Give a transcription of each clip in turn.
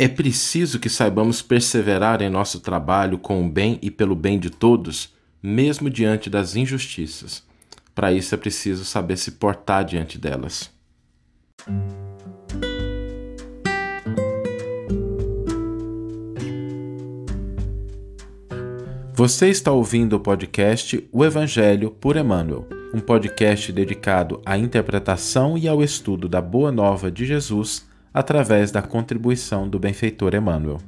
É preciso que saibamos perseverar em nosso trabalho com o bem e pelo bem de todos, mesmo diante das injustiças. Para isso é preciso saber se portar diante delas. Você está ouvindo o podcast O Evangelho por Emmanuel, um podcast dedicado à interpretação e ao estudo da Boa Nova de Jesus através da contribuição do benfeitor Emmanuel.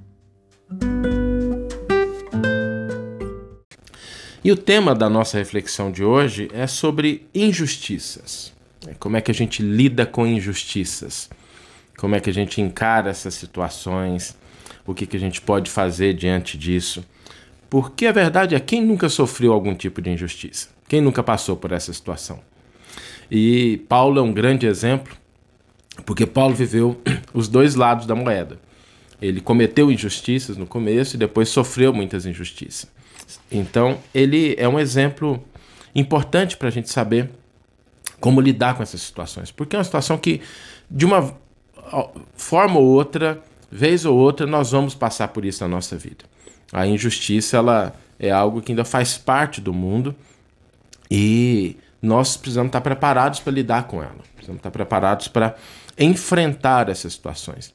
E o tema da nossa reflexão de hoje é sobre injustiças. É como é que a gente lida com injustiças? Como é que a gente encara essas situações? O que, que a gente pode fazer diante disso? Porque a verdade é quem nunca sofreu algum tipo de injustiça? Quem nunca passou por essa situação? E Paulo é um grande exemplo porque Paulo viveu os dois lados da moeda. Ele cometeu injustiças no começo e depois sofreu muitas injustiças. Então, ele é um exemplo importante para a gente saber como lidar com essas situações. Porque é uma situação que, de uma forma ou outra, vez ou outra, nós vamos passar por isso na nossa vida. A injustiça ela é algo que ainda faz parte do mundo e nós precisamos estar preparados para lidar com ela. Precisamos estar preparados para enfrentar essas situações.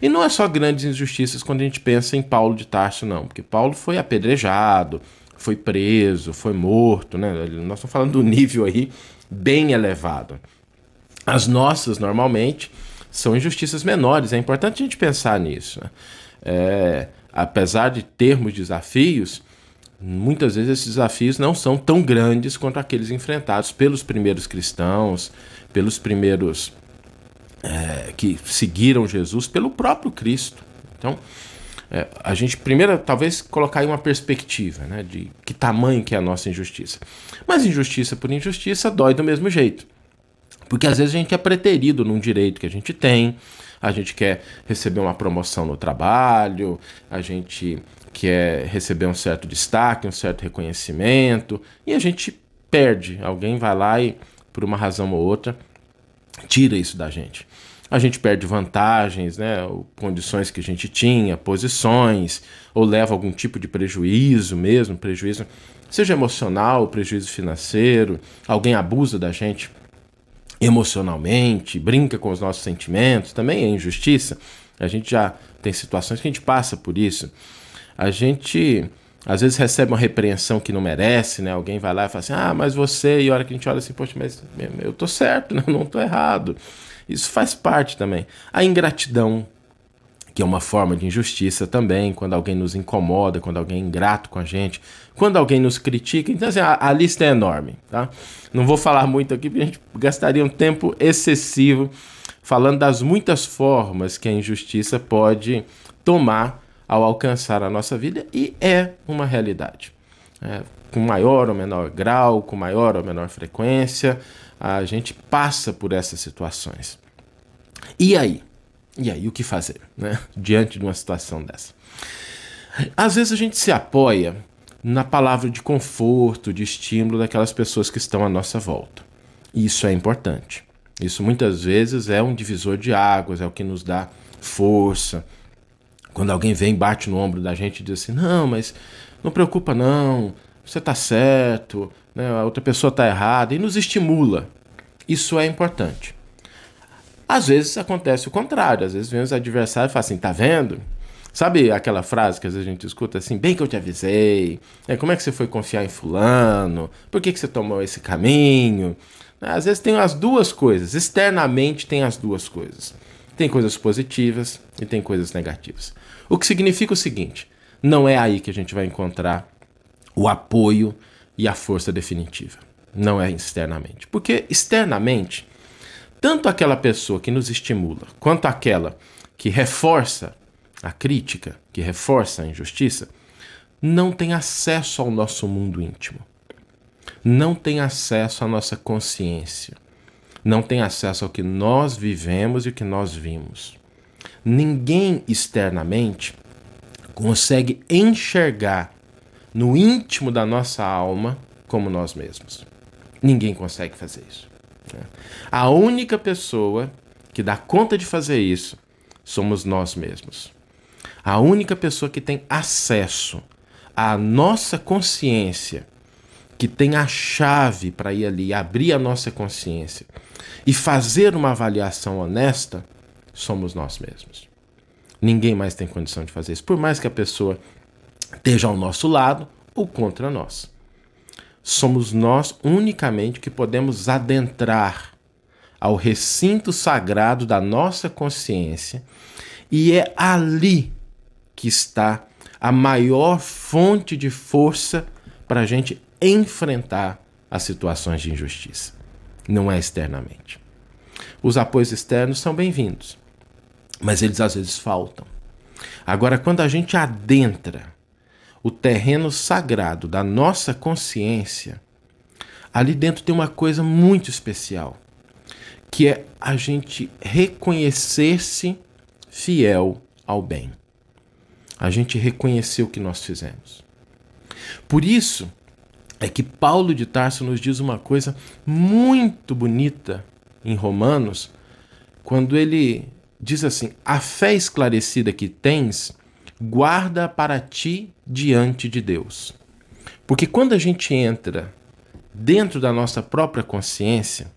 E não é só grandes injustiças quando a gente pensa em Paulo de Tarso, não, porque Paulo foi apedrejado, foi preso, foi morto, né? Nós estamos falando do nível aí bem elevado. As nossas, normalmente, são injustiças menores. É importante a gente pensar nisso. Né? É, apesar de termos desafios, muitas vezes esses desafios não são tão grandes quanto aqueles enfrentados pelos primeiros cristãos, pelos primeiros é, que seguiram Jesus, pelo próprio Cristo. Então, é, a gente primeiro talvez colocar aí uma perspectiva né, de que tamanho que é a nossa injustiça. Mas injustiça por injustiça dói do mesmo jeito. Porque às vezes a gente é preterido num direito que a gente tem, a gente quer receber uma promoção no trabalho, a gente quer receber um certo destaque, um certo reconhecimento, e a gente perde. Alguém vai lá e, por uma razão ou outra, tira isso da gente. A gente perde vantagens, né, condições que a gente tinha, posições, ou leva algum tipo de prejuízo mesmo, prejuízo, seja emocional, prejuízo financeiro, alguém abusa da gente emocionalmente, brinca com os nossos sentimentos, também é injustiça. A gente já tem situações que a gente passa por isso. A gente às vezes recebe uma repreensão que não merece, né? Alguém vai lá e fala assim: "Ah, mas você", e a hora que a gente olha assim, poxa, mas eu tô certo, né? Não tô errado. Isso faz parte também. A ingratidão, que é uma forma de injustiça também, quando alguém nos incomoda, quando alguém é ingrato com a gente, quando alguém nos critica. Então, assim, a, a lista é enorme, tá? Não vou falar muito aqui, porque a gente gastaria um tempo excessivo falando das muitas formas que a injustiça pode tomar ao alcançar a nossa vida e é uma realidade. É, com maior ou menor grau, com maior ou menor frequência, a gente passa por essas situações. E aí? E aí, o que fazer né? diante de uma situação dessa? Às vezes a gente se apoia na palavra de conforto, de estímulo daquelas pessoas que estão à nossa volta. Isso é importante. Isso muitas vezes é um divisor de águas, é o que nos dá força. Quando alguém vem, bate no ombro da gente e diz assim: não, mas não preocupa, não, você está certo, né, a outra pessoa está errada, e nos estimula. Isso é importante. Às vezes acontece o contrário, às vezes vem os adversários e falam assim: tá vendo? Sabe aquela frase que às vezes a gente escuta assim, bem que eu te avisei, é, como é que você foi confiar em fulano, por que, que você tomou esse caminho? Às vezes tem as duas coisas, externamente tem as duas coisas. Tem coisas positivas e tem coisas negativas. O que significa o seguinte: não é aí que a gente vai encontrar o apoio e a força definitiva. Não é externamente. Porque externamente, tanto aquela pessoa que nos estimula, quanto aquela que reforça a crítica, que reforça a injustiça, não tem acesso ao nosso mundo íntimo. Não tem acesso à nossa consciência. Não tem acesso ao que nós vivemos e o que nós vimos. Ninguém externamente consegue enxergar no íntimo da nossa alma como nós mesmos. Ninguém consegue fazer isso. Né? A única pessoa que dá conta de fazer isso somos nós mesmos. A única pessoa que tem acesso à nossa consciência, que tem a chave para ir ali, abrir a nossa consciência e fazer uma avaliação honesta, somos nós mesmos. Ninguém mais tem condição de fazer isso, por mais que a pessoa esteja ao nosso lado ou contra nós. Somos nós unicamente que podemos adentrar ao recinto sagrado da nossa consciência e é ali que está a maior fonte de força para a gente enfrentar as situações de injustiça. Não é externamente. Os apoios externos são bem-vindos, mas eles às vezes faltam. Agora, quando a gente adentra o terreno sagrado da nossa consciência, ali dentro tem uma coisa muito especial, que é a gente reconhecer-se fiel ao bem. A gente reconhecer o que nós fizemos. Por isso é que Paulo de Tarso nos diz uma coisa muito bonita em Romanos, quando ele diz assim: A fé esclarecida que tens, guarda para ti diante de Deus. Porque quando a gente entra dentro da nossa própria consciência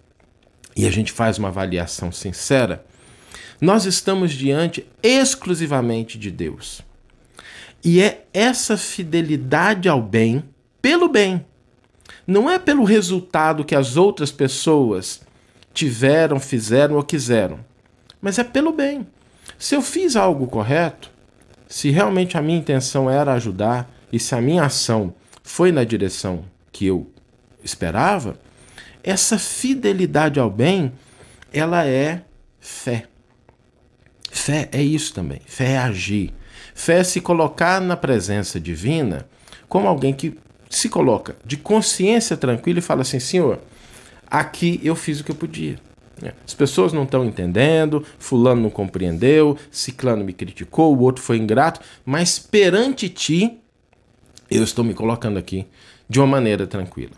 e a gente faz uma avaliação sincera, nós estamos diante exclusivamente de Deus. E é essa fidelidade ao bem, pelo bem, não é pelo resultado que as outras pessoas tiveram, fizeram ou quiseram, mas é pelo bem. Se eu fiz algo correto, se realmente a minha intenção era ajudar e se a minha ação foi na direção que eu esperava, essa fidelidade ao bem, ela é fé. Fé é isso também. Fé é agir. Fé é se colocar na presença divina como alguém que se coloca de consciência tranquila e fala assim: Senhor, aqui eu fiz o que eu podia. É. As pessoas não estão entendendo, fulano não compreendeu, ciclano me criticou, o outro foi ingrato, mas perante ti eu estou me colocando aqui de uma maneira tranquila.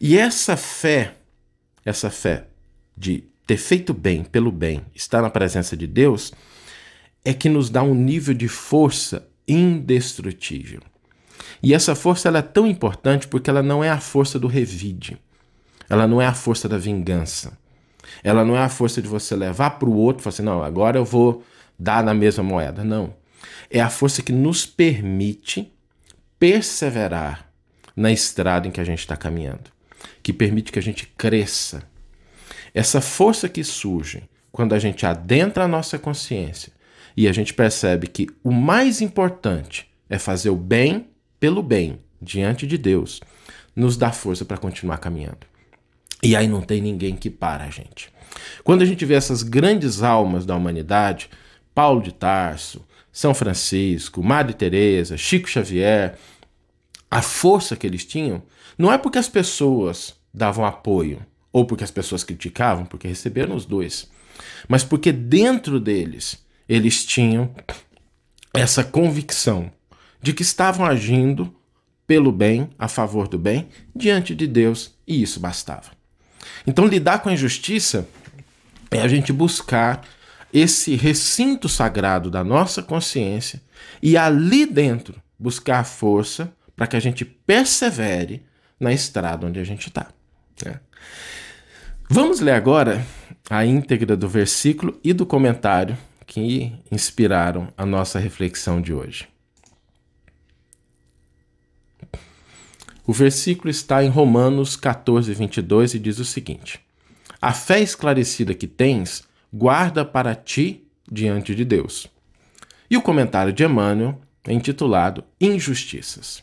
E essa fé, essa fé de ter feito bem pelo bem, estar na presença de Deus, é que nos dá um nível de força indestrutível. E essa força ela é tão importante porque ela não é a força do revide. Ela não é a força da vingança. Ela não é a força de você levar para o outro e falar assim, não, agora eu vou dar na mesma moeda. Não. É a força que nos permite perseverar na estrada em que a gente está caminhando, que permite que a gente cresça. Essa força que surge quando a gente adentra a nossa consciência e a gente percebe que o mais importante é fazer o bem pelo bem diante de Deus, nos dá força para continuar caminhando. E aí não tem ninguém que para a gente. Quando a gente vê essas grandes almas da humanidade, Paulo de Tarso, São Francisco, Madre Teresa, Chico Xavier, a força que eles tinham, não é porque as pessoas davam apoio ou porque as pessoas criticavam, porque receberam os dois, mas porque dentro deles eles tinham essa convicção de que estavam agindo pelo bem, a favor do bem, diante de Deus, e isso bastava. Então, lidar com a injustiça é a gente buscar esse recinto sagrado da nossa consciência e ali dentro buscar força para que a gente persevere na estrada onde a gente está. Né? Vamos ler agora a íntegra do versículo e do comentário que inspiraram a nossa reflexão de hoje. O versículo está em Romanos 14, 22 e diz o seguinte: A fé esclarecida que tens, guarda para ti diante de Deus. E o comentário de Emmanuel é intitulado Injustiças.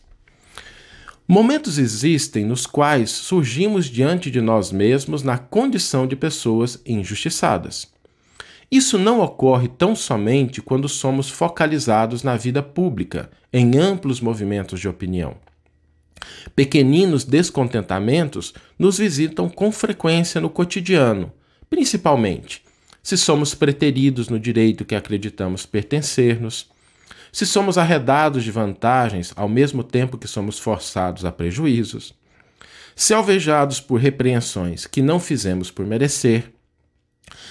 Momentos existem nos quais surgimos diante de nós mesmos na condição de pessoas injustiçadas. Isso não ocorre tão somente quando somos focalizados na vida pública, em amplos movimentos de opinião. Pequeninos descontentamentos nos visitam com frequência no cotidiano, principalmente se somos preteridos no direito que acreditamos pertencer-nos, se somos arredados de vantagens ao mesmo tempo que somos forçados a prejuízos, se alvejados por repreensões que não fizemos por merecer,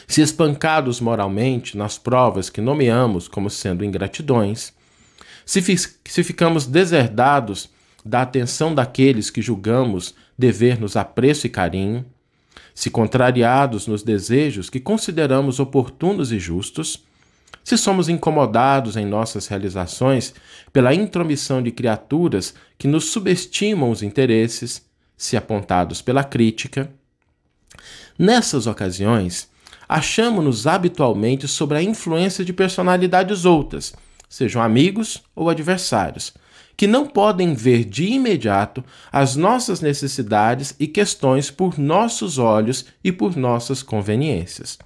se espancados moralmente nas provas que nomeamos como sendo ingratidões, se, se ficamos deserdados da atenção daqueles que julgamos dever-nos apreço e carinho, se contrariados nos desejos que consideramos oportunos e justos, se somos incomodados em nossas realizações pela intromissão de criaturas que nos subestimam os interesses, se apontados pela crítica. Nessas ocasiões, achamos-nos habitualmente sob a influência de personalidades outras, sejam amigos ou adversários, que não podem ver de imediato as nossas necessidades e questões por nossos olhos e por nossas conveniências.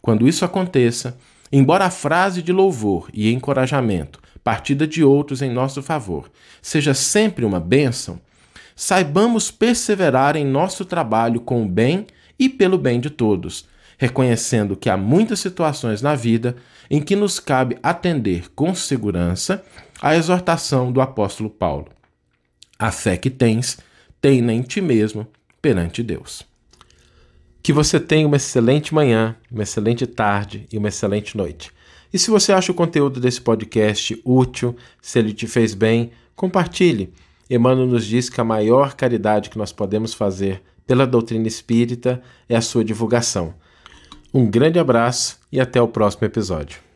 Quando isso aconteça, embora a frase de louvor e encorajamento, partida de outros em nosso favor, seja sempre uma bênção, saibamos perseverar em nosso trabalho com o bem e pelo bem de todos, reconhecendo que há muitas situações na vida em que nos cabe atender com segurança a exortação do apóstolo Paulo. A fé que tens, tem-na em ti mesmo perante Deus. Que você tenha uma excelente manhã, uma excelente tarde e uma excelente noite. E se você acha o conteúdo desse podcast útil, se ele te fez bem, compartilhe. Emmanuel nos diz que a maior caridade que nós podemos fazer pela doutrina espírita é a sua divulgação. Um grande abraço e até o próximo episódio.